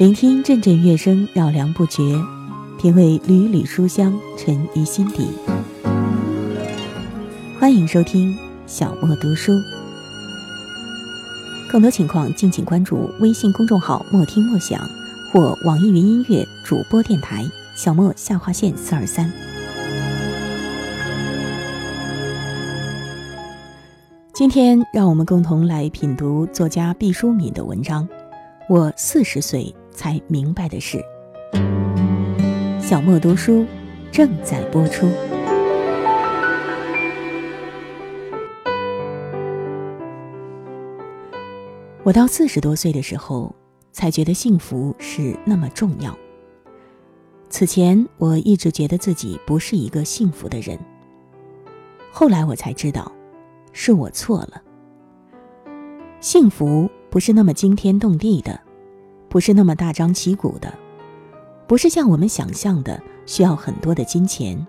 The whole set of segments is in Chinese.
聆听阵阵乐声，绕梁不绝；品味缕缕书香，沉于心底。欢迎收听小莫读书。更多情况，敬请关注微信公众号“莫听莫想”或网易云音乐主播电台“小莫下划线四二三”。今天，让我们共同来品读作家毕淑敏的文章。我四十岁。才明白的事。小莫读书正在播出。我到四十多岁的时候，才觉得幸福是那么重要。此前我一直觉得自己不是一个幸福的人。后来我才知道，是我错了。幸福不是那么惊天动地的。不是那么大张旗鼓的，不是像我们想象的需要很多的金钱，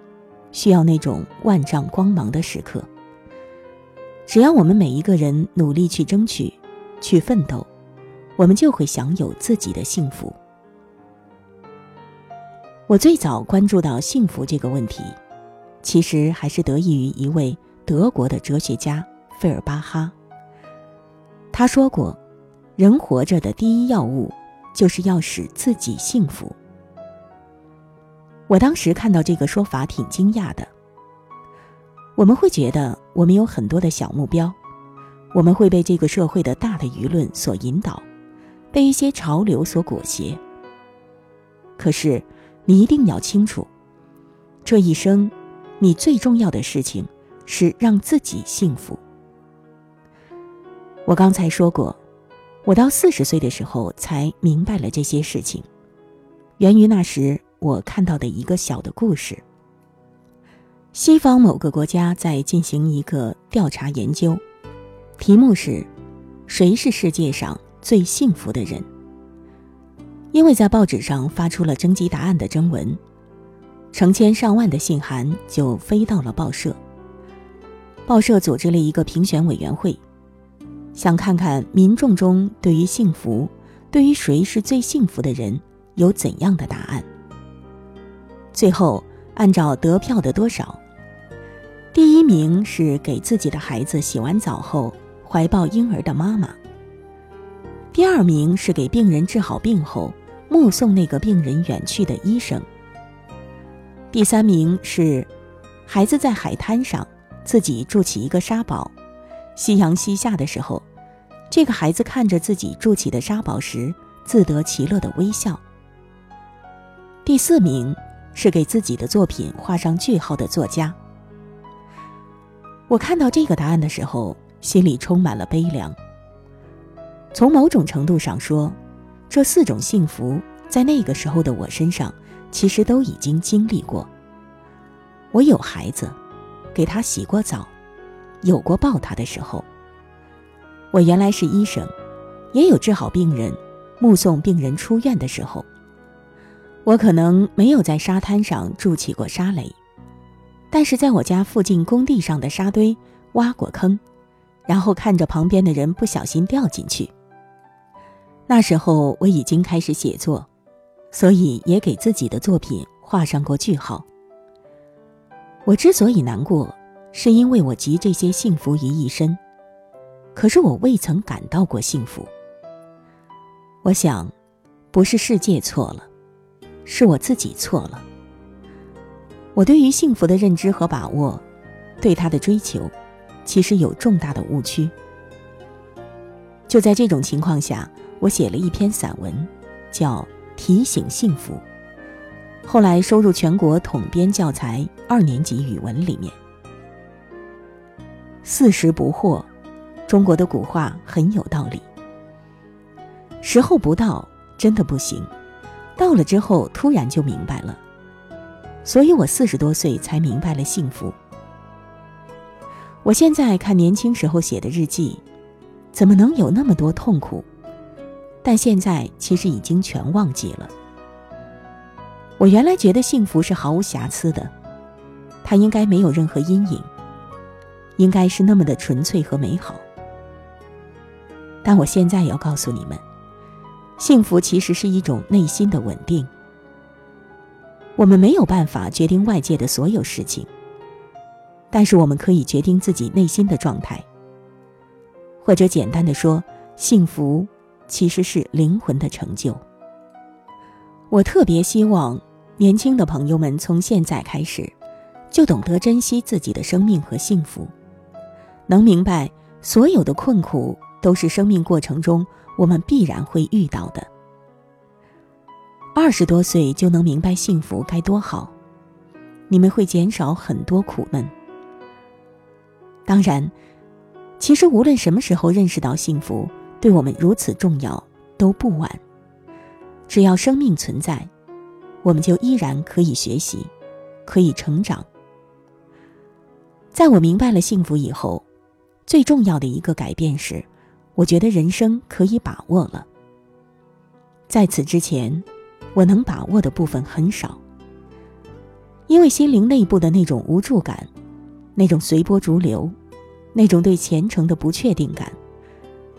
需要那种万丈光芒的时刻。只要我们每一个人努力去争取，去奋斗，我们就会享有自己的幸福。我最早关注到幸福这个问题，其实还是得益于一位德国的哲学家费尔巴哈。他说过：“人活着的第一要务。”就是要使自己幸福。我当时看到这个说法挺惊讶的。我们会觉得我们有很多的小目标，我们会被这个社会的大的舆论所引导，被一些潮流所裹挟。可是，你一定要清楚，这一生，你最重要的事情是让自己幸福。我刚才说过。我到四十岁的时候才明白了这些事情，源于那时我看到的一个小的故事。西方某个国家在进行一个调查研究，题目是“谁是世界上最幸福的人”。因为在报纸上发出了征集答案的征文，成千上万的信函就飞到了报社。报社组织了一个评选委员会。想看看民众中对于幸福，对于谁是最幸福的人有怎样的答案。最后按照得票的多少，第一名是给自己的孩子洗完澡后怀抱婴儿的妈妈。第二名是给病人治好病后目送那个病人远去的医生。第三名是孩子在海滩上自己筑起一个沙堡。夕阳西下的时候，这个孩子看着自己筑起的沙堡时，自得其乐的微笑。第四名是给自己的作品画上句号的作家。我看到这个答案的时候，心里充满了悲凉。从某种程度上说，这四种幸福在那个时候的我身上，其实都已经经历过。我有孩子，给他洗过澡。有过抱他的时候，我原来是医生，也有治好病人、目送病人出院的时候。我可能没有在沙滩上筑起过沙垒，但是在我家附近工地上的沙堆挖过坑，然后看着旁边的人不小心掉进去。那时候我已经开始写作，所以也给自己的作品画上过句号。我之所以难过。是因为我集这些幸福于一身，可是我未曾感到过幸福。我想，不是世界错了，是我自己错了。我对于幸福的认知和把握，对他的追求，其实有重大的误区。就在这种情况下，我写了一篇散文，叫《提醒幸福》，后来收入全国统编教材二年级语文里面。四十不惑，中国的古话很有道理。时候不到，真的不行；到了之后，突然就明白了。所以我四十多岁才明白了幸福。我现在看年轻时候写的日记，怎么能有那么多痛苦？但现在其实已经全忘记了。我原来觉得幸福是毫无瑕疵的，它应该没有任何阴影。应该是那么的纯粹和美好，但我现在要告诉你们，幸福其实是一种内心的稳定。我们没有办法决定外界的所有事情，但是我们可以决定自己内心的状态。或者简单的说，幸福其实是灵魂的成就。我特别希望年轻的朋友们从现在开始，就懂得珍惜自己的生命和幸福，能明白所有的困苦都是生命过程中我们必然会遇到的。二十多岁就能明白幸福该多好，你们会减少很多苦闷。当然，其实无论什么时候认识到幸福对我们如此重要都不晚。只要生命存在，我们就依然可以学习，可以成长。在我明白了幸福以后，最重要的一个改变是，我觉得人生可以把握了。在此之前。我能把握的部分很少，因为心灵内部的那种无助感，那种随波逐流，那种对前程的不确定感，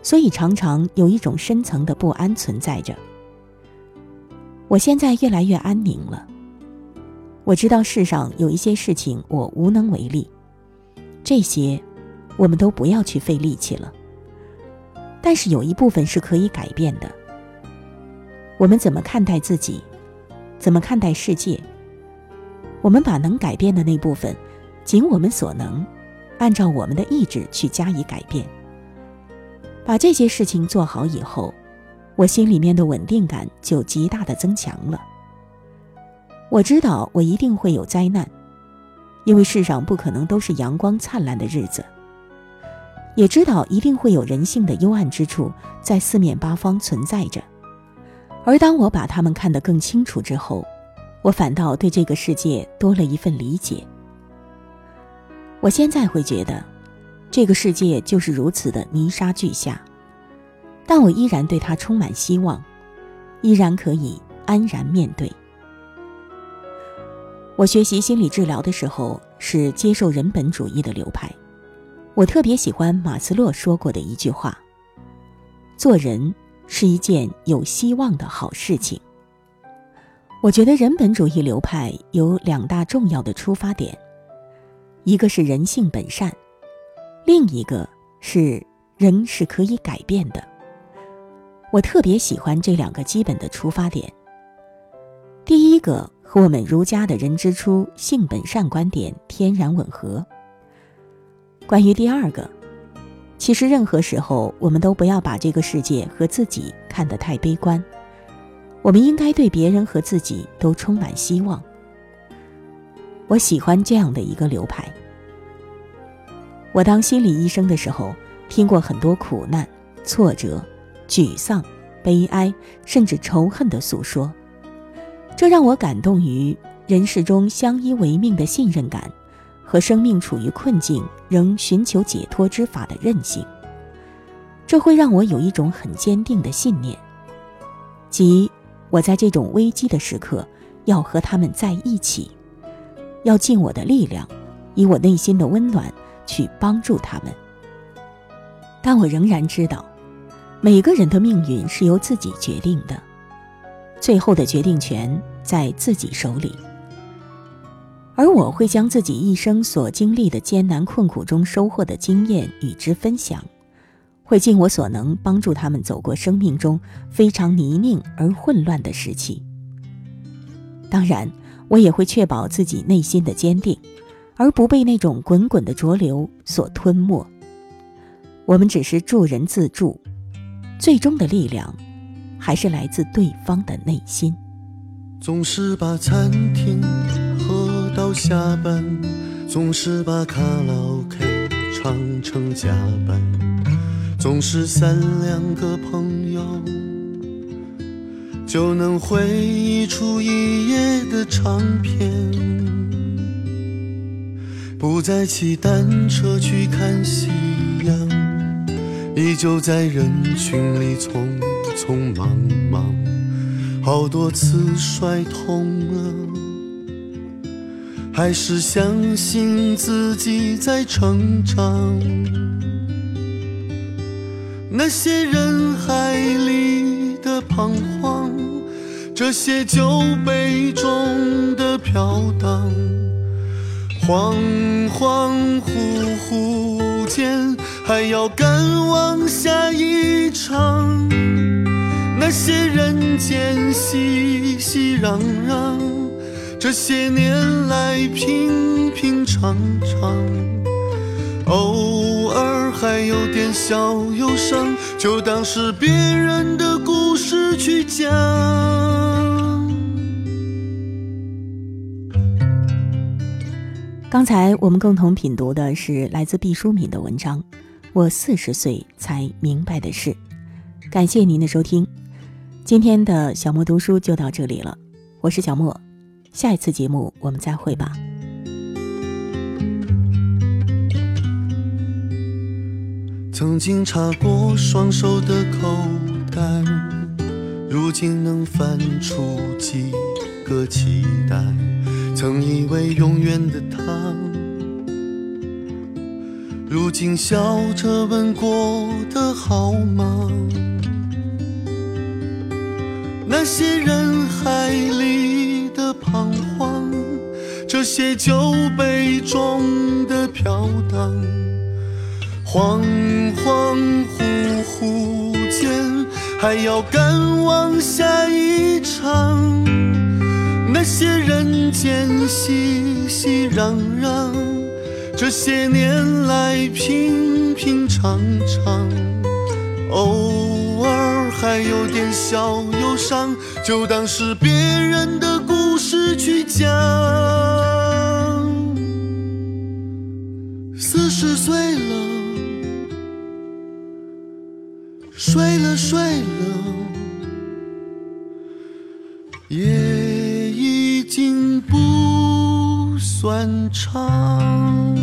所以常常有一种深层的不安存在着。我现在越来越安宁了。我知道世上有一些事情我无能为力，这些我们都不要去费力气了。但是有一部分是可以改变的。我们怎么看待自己，怎么看待世界？我们把能改变的那部分，尽我们所能，按照我们的意志去加以改变。把这些事情做好以后，我心里面的稳定感就极大的增强了。我知道我一定会有灾难，因为世上不可能都是阳光灿烂的日子。也知道一定会有人性的幽暗之处在四面八方存在着。而当我把他们看得更清楚之后，我反倒对这个世界多了一份理解。我现在会觉得，这个世界就是如此的泥沙俱下，但我依然对它充满希望，依然可以安然面对。我学习心理治疗的时候是接受人本主义的流派，我特别喜欢马斯洛说过的一句话：做人。是一件有希望的好事情。我觉得人本主义流派有两大重要的出发点，一个是人性本善，另一个是人是可以改变的。我特别喜欢这两个基本的出发点。第一个和我们儒家的人之初性本善观点天然吻合。关于第二个。其实，任何时候，我们都不要把这个世界和自己看得太悲观。我们应该对别人和自己都充满希望。我喜欢这样的一个流派。我当心理医生的时候，听过很多苦难、挫折、沮丧、悲哀，甚至仇恨的诉说，这让我感动于人世中相依为命的信任感。和生命处于困境仍寻求解脱之法的韧性，这会让我有一种很坚定的信念，即我在这种危机的时刻要和他们在一起，要尽我的力量，以我内心的温暖去帮助他们。但我仍然知道，每个人的命运是由自己决定的，最后的决定权在自己手里。而我会将自己一生所经历的艰难困苦中收获的经验与之分享，会尽我所能帮助他们走过生命中非常泥泞而混乱的时期。当然，我也会确保自己内心的坚定，而不被那种滚滚的浊流所吞没。我们只是助人自助，最终的力量还是来自对方的内心。总是把餐厅。下班，总是把卡拉 OK 唱成加班，总是三两个朋友就能回忆出一夜的长片，不再骑单车去看夕阳，依旧在人群里匆匆忙忙，好多次摔痛了。还是相信自己在成长。那些人海里的。彷徨，这些酒杯中的飘荡，恍恍惚惚间还要赶往下一场。那些人间熙熙攘攘，这些年来平平常常，偶尔还有点小忧伤，就当是别人的故事去讲。刚才我们共同品读的是来自毕淑敏的文章《我四十岁才明白的事》，感谢您的收听。今天的小莫读书就到这里了，我是小莫，下一次节目我们再会吧。曾经插过双手的口袋，如今能翻出几个期待？曾以为永远的他，如今笑着问过得好吗？那些人海里，这些酒杯中的飘荡，恍恍惚惚间还要赶往下一场。那些人间熙熙攘攘，这些年来平平常常，偶尔还有点小。忧伤，就当是别人的故事去讲。四十岁了，睡了睡了，也已经不算长。